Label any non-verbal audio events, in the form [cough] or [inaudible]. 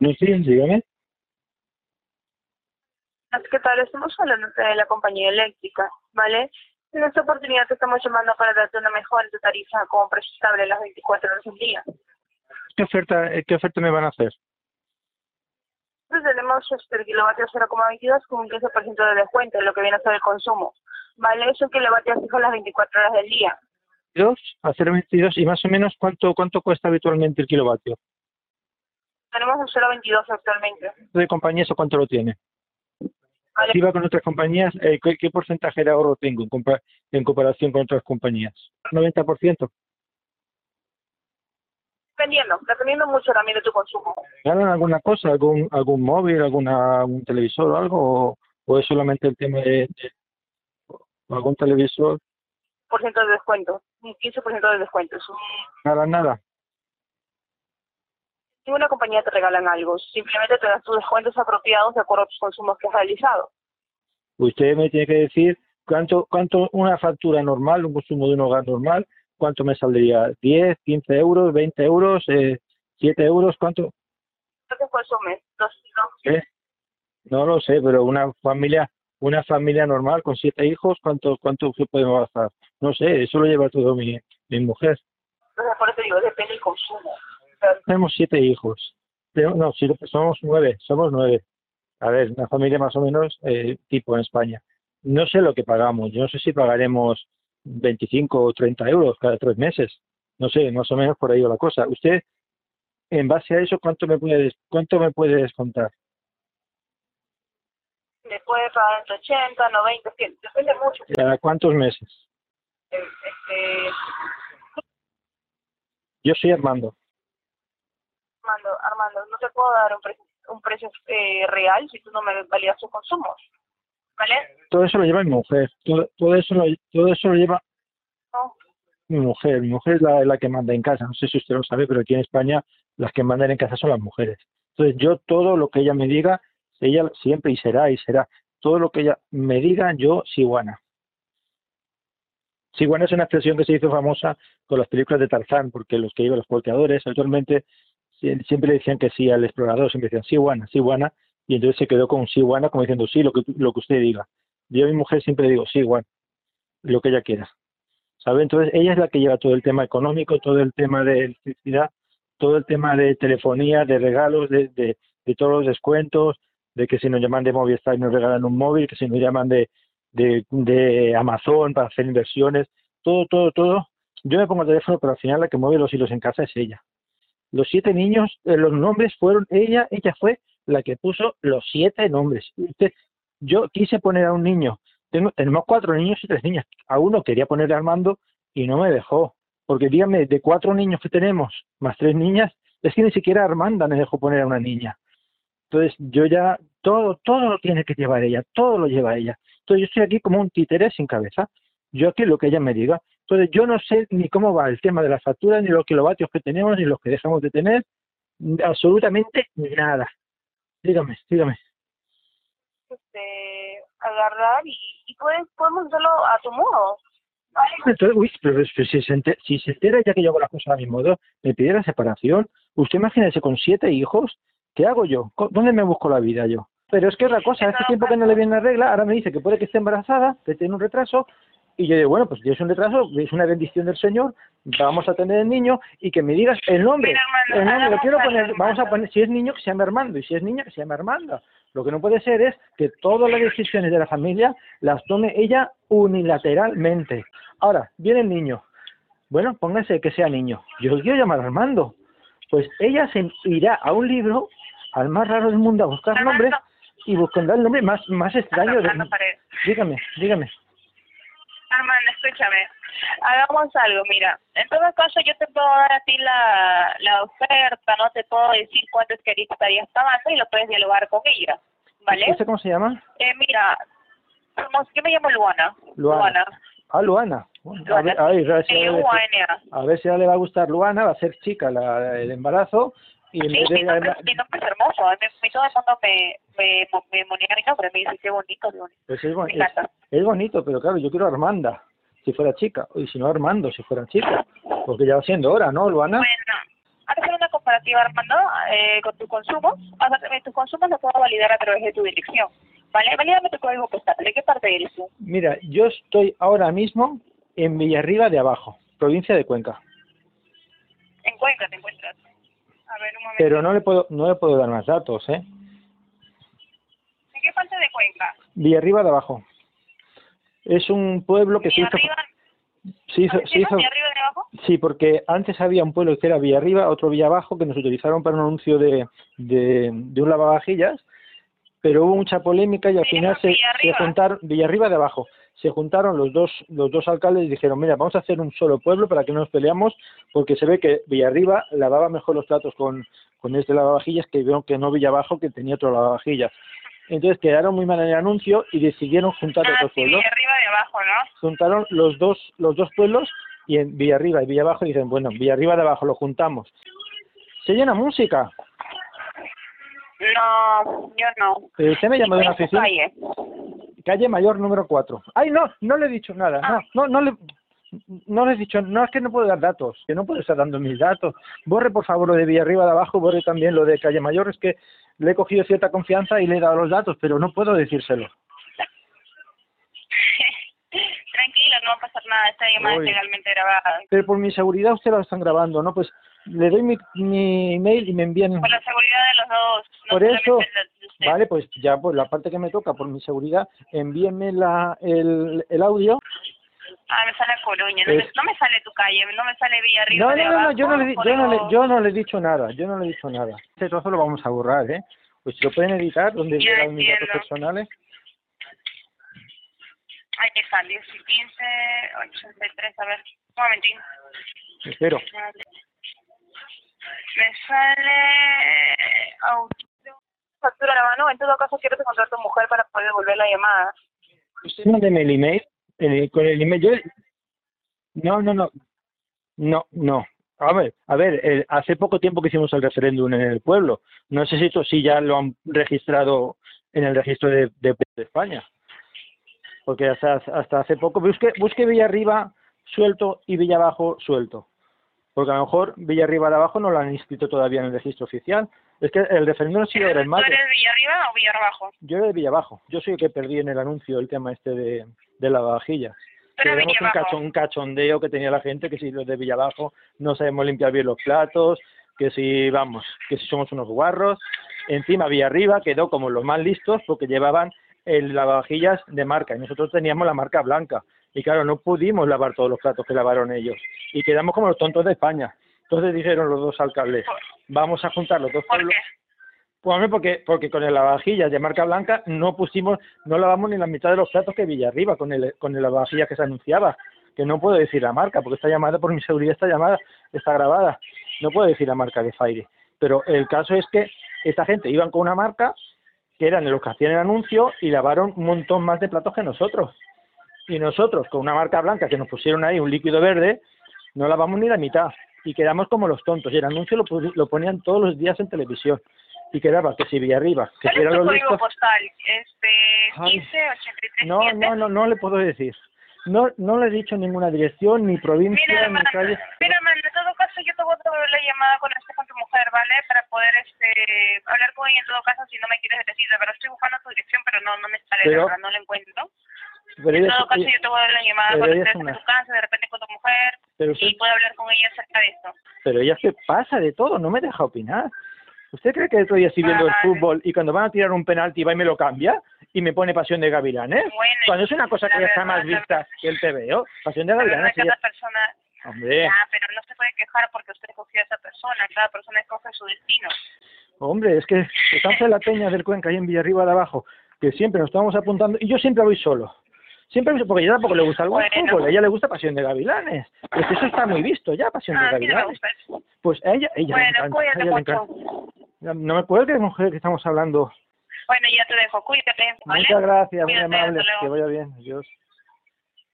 No, sí, dígame. ¿Qué tal? Estamos hablando de la compañía eléctrica, ¿vale? En esta oportunidad te estamos llamando para darte una mejor tarifa como precio estable las 24 horas del día. ¿Qué oferta, eh, qué oferta me van a hacer? Pues tenemos este, el kilovatio 0,22 con un 15% de descuento en lo que viene a ser el consumo. ¿Vale? Es un kilovatio fijo las 24 horas del día. ¿2 a 0,22 y más o menos cuánto cuánto cuesta habitualmente el kilovatio? Tenemos un 0,22 actualmente. ¿De compañía eso cuánto lo tiene? ¿Vale? Si va con otras compañías, eh, ¿qué, qué porcentaje de ahorro tengo en, compa- en comparación con otras compañías? ¿90%? Dependiendo, dependiendo mucho también de tu consumo. ¿Ganan alguna cosa? ¿Algún algún móvil, alguna, algún televisor o algo? ¿O, o es solamente el tema de, algún televisor? Por ciento de descuento, un 15% de descuento. Es un- Nada, nada. Ninguna compañía te regalan algo, simplemente te das tus descuentos apropiados de acuerdo a tus consumos que has realizado. Usted me tiene que decir cuánto, cuánto una factura normal, un consumo de un hogar normal, cuánto me saldría, 10, 15 euros, 20 euros, eh, 7 euros, cuánto, ¿Qué consumes? Dos, dos, ¿Qué? No lo sé, pero una familia, una familia normal con siete hijos, ¿cuánto, cuánto se puede gastar? No sé, eso lo lleva todo mi, mi mujer. entonces por eso digo, depende del consumo. Tenemos siete hijos. No, si somos nueve, somos nueve. A ver, una familia más o menos eh, tipo en España. No sé lo que pagamos. Yo no sé si pagaremos 25 o 30 euros cada tres meses. No sé, más o menos por ahí va la cosa. Usted, en base a eso, ¿cuánto me puede, cuánto me puede descontar? le puede pagar entre 80, 90, es que depende mucho. ¿Cada cuántos meses? Eh, Este, Yo soy Armando. Armando, Armando, no te puedo dar un precio, un precio eh, real si tú no me validas tus consumos. ¿Vale? Todo eso lo lleva mi mujer. Todo, todo eso lo, todo eso lo lleva No. mi mujer. Mi mujer es la, la que manda en casa. No sé si usted lo sabe, pero aquí en España las que mandan en casa son las mujeres. Entonces yo todo lo que ella me diga, ella siempre y será y será. Todo lo que ella me diga, yo siguana. Siguana es una expresión que se hizo famosa con las películas de Tarzán, porque los que iban los volteadores actualmente siempre decían que sí al explorador, siempre decían siguana, siguana, y entonces se quedó con siguana como diciendo sí, lo que, lo que usted diga. Yo a mi mujer siempre digo sí, Juan, lo que ella quiera. ¿Sabe? Entonces ella es la que lleva todo el tema económico, todo el tema de electricidad, todo el tema de telefonía, de regalos, de, de, de todos los descuentos, de que si nos llaman de Movistar nos regalan un móvil, que si nos llaman de, de, de Amazon para hacer inversiones, todo, todo, todo. Yo me pongo el teléfono, pero al final la que mueve los hilos en casa es ella. Los siete niños, eh, los nombres fueron ella, ella fue la que puso los siete nombres. Usted, yo quise poner a un niño, tengo, tenemos cuatro niños y tres niñas. A uno quería ponerle Armando y no me dejó. Porque dígame, de cuatro niños que tenemos, más tres niñas, es que ni siquiera Armanda me dejó poner a una niña. Entonces yo ya, todo, todo lo tiene que llevar ella, todo lo lleva ella. Entonces yo estoy aquí como un títere sin cabeza. Yo aquí lo que ella me diga. Entonces yo no sé ni cómo va el tema de las facturas, ni los kilovatios que tenemos, ni los que dejamos de tener, absolutamente nada. Dígame, dígame. Este, agarrar y, y puedes, podemos hacerlo a tu modo. ¿Vale? Entonces, uy, pero si se, enter- si se entera ya que yo hago las cosas a mi modo, me pide la separación. Usted imagínese con siete hijos, ¿qué hago yo? ¿Dónde me busco la vida yo? Pero es que otra cosa, hace tiempo que no le viene la regla, ahora me dice que puede que esté embarazada, que tiene un retraso, y yo digo, bueno, pues es un retraso, es una bendición del Señor, vamos a tener el niño, y que me digas el nombre, el nombre, lo quiero poner, vamos a poner, si es niño, que se llame Armando, y si es niña, que se llame Armanda. Lo que no puede ser es que todas las decisiones de la familia las tome ella unilateralmente. Ahora, viene el niño. Bueno, póngase que sea niño. Yo quiero llamar a Armando. Pues ella se irá a un libro, al más raro del mundo, a buscar nombres y buscará el nombre más, más extraño. De... Dígame, dígame. Armando, escúchame. Hagamos algo, mira. En todo caso, yo te puedo dar a ti la, la oferta, no te puedo decir cuánto es que ahorita estarías pagando y lo puedes dialogar con ella. ¿Vale? ¿Usted cómo se llama? Eh, mira, yo me llamo Luana. Luana. Ah, Luana. Bueno, Luana. a ver, a ver si le- L-U-A-N-A. a ver si a ella le va a gustar Luana, va a ser chica la, el embarazo. Y Sí, mi de nombre, mi nombre es hermoso. A mí, mi- todo el mundo me, me, me monea mi nombre. Me dice qué bonito, qué bonito. Pues es, Me encanta. es bonito, pero claro, yo quiero si fuera chica, y si no Armando, si fuera chica, porque ya va siendo hora, ¿no, Luana? Bueno, hacer una comparativa, Armando, eh, con tus consumos, tus consumos los puedo validar a través de tu dirección. ¿Vale? Valídame tu código postal. ¿De qué parte eres tú? Mira, yo estoy ahora mismo en Villarriba de Abajo, provincia de Cuenca. En Cuenca te encuentras. A ver, un momento. Pero no le puedo, no le puedo dar más datos, ¿eh? ¿En qué parte de Cuenca? Villarriba de Abajo. Es un pueblo que se hizo... Sí, sí, ¿Villarriba de Abajo? Sí, porque antes había un pueblo que era Villarriba, otro Villabajo, que nos utilizaron para un anuncio de, de, de un lavavajillas, pero hubo mucha polémica y al final se, se, juntaron, Villarriba de Abajo, se juntaron los dos, los dos alcaldes y dijeron, mira, vamos a hacer un solo pueblo para que no nos peleamos, porque se ve que Villarriba lavaba mejor los platos con, con este lavavajillas que, que no Villabajo, que tenía otro lavavajillas. Entonces quedaron muy mal en el anuncio y decidieron juntar los ah, dos pueblos. Villarriba de Abajo, ¿no? Juntaron los dos, los dos pueblos y en Villarriba y Villabajo dicen, bueno, Villarriba de Abajo lo juntamos. Se llena música. No, yo no. Eh, usted me llamó de una oficina. Calle? calle Mayor número 4. Ay, no, no le he dicho nada. No, ah. no, no le no le he dicho, no es que no puedo dar datos, que no puedo estar dando mis datos. Borre por favor lo de Villarriba de abajo, borre también lo de Calle Mayor, es que le he cogido cierta confianza y le he dado los datos, pero no puedo decírselo. [laughs] Tranquilo, no va a pasar nada, esta llamada es legalmente grabada. Pero por mi seguridad usted lo están grabando, ¿no? Pues le doy mi, mi email y me envían... Por la seguridad de los dos. por eso, vale, pues ya, pues la parte que me toca, por mi seguridad, envíenme la, el, el audio Ah, me sale Coruña. No, me, no, me, sale tu calle, no me sale Villarriba. No, no, no, no, yo no, le, yo, no le, yo no le he dicho nada, yo no le he dicho nada. Este trozo lo vamos a borrar, ¿eh? Pues si lo pueden editar, donde llegan mis datos personales. Ahí están, 10 y 15, 83, a ver, un momentín. Espero. Me sale factura la mano, en todo caso quiero encontrar a tu mujer para poder devolver la llamada. Usted mándeme el email con el email. no, no, no. No, no. A ver, a ver hace poco tiempo que hicimos el referéndum en el pueblo. No sé si esto sí ya lo han registrado en el registro de, de, España. Porque hasta, hasta hace poco. Busque, busque Villarriba suelto y Villabajo suelto. Porque a lo mejor Villarriba de abajo no lo han inscrito todavía en el registro oficial. Es que el referéndum ha sido en mayo. ¿Tú eres Villarriba o Villabajo? Yo era de Villabajo. Yo soy el que perdí en el anuncio el tema este de, de la vajilla. Tenemos un, cachon, un cachondeo que tenía la gente, que si los de Villabajo no sabemos limpiar bien los platos, que si, vamos, que si somos unos guarros. Encima Villarriba quedó como los más listos porque llevaban el lavavajillas de marca y nosotros teníamos la marca blanca. Y claro, no pudimos lavar todos los platos que lavaron ellos. Y quedamos como los tontos de España. Entonces dijeron los dos alcaldes, vamos a juntar los dos pueblos. Pues porque, porque con el lavavajillas de marca blanca no pusimos, no lavamos ni la mitad de los platos que Villarriba con el, con el lavavajillas que se anunciaba. Que no puedo decir la marca, porque esta llamada, por mi seguridad, esta llamada está grabada. No puedo decir la marca de Fire. Pero el caso es que esta gente iban con una marca que eran los que hacían el anuncio y lavaron un montón más de platos que nosotros. Y nosotros, con una marca blanca que nos pusieron ahí un líquido verde, no lavamos ni la mitad. Y quedamos como los tontos. Y el anuncio lo, lo ponían todos los días en televisión y quedaba que si Villarriba, que ¿Cuál es tu código postal? Este, 15, 83, No, no, no, no le puedo decir. No, no le he dicho ninguna dirección, ni provincia, mira, ni calle. Mira, man, en todo caso yo te voy a la llamada con este con tu mujer, ¿vale? Para poder este hablar con ella en todo caso si no me quieres decir, pero estoy buscando tu dirección, pero no no me sale, pero, no la encuentro. Pero en todo caso yo te voy a dar la llamada con este una... tu casa, de repente con tu mujer, pero y puedo hablar con ella acerca de esto. Pero ella se pasa de todo, no me deja opinar. ¿Usted cree que el otro día estoy viendo el fútbol y cuando van a tirar un penalti va y me lo cambia y me pone pasión de gavilanes? Bueno, cuando es una cosa que ya está más vista que el TVO, pasión de gavilanes. Cada persona... Hombre. Ah, pero no se puede quejar porque usted escogió a esa persona, cada persona escoge su destino. Hombre, es que estamos en la peña del Cuenca, ahí en Villarriba de abajo, que siempre nos estamos apuntando, y yo siempre voy solo. Siempre, porque ella tampoco le gusta el bueno. fútbol, a ella le gusta Pasión de Gavilanes. Pues eso está muy visto ya, Pasión de ah, Gavilanes. Pues a ella, ella bueno, le encanta. No me cuelgues, mujer, que estamos hablando. Bueno, ya te dejo. Cuídate. Muchas gracias, muy amable. Que vaya bien. Adiós.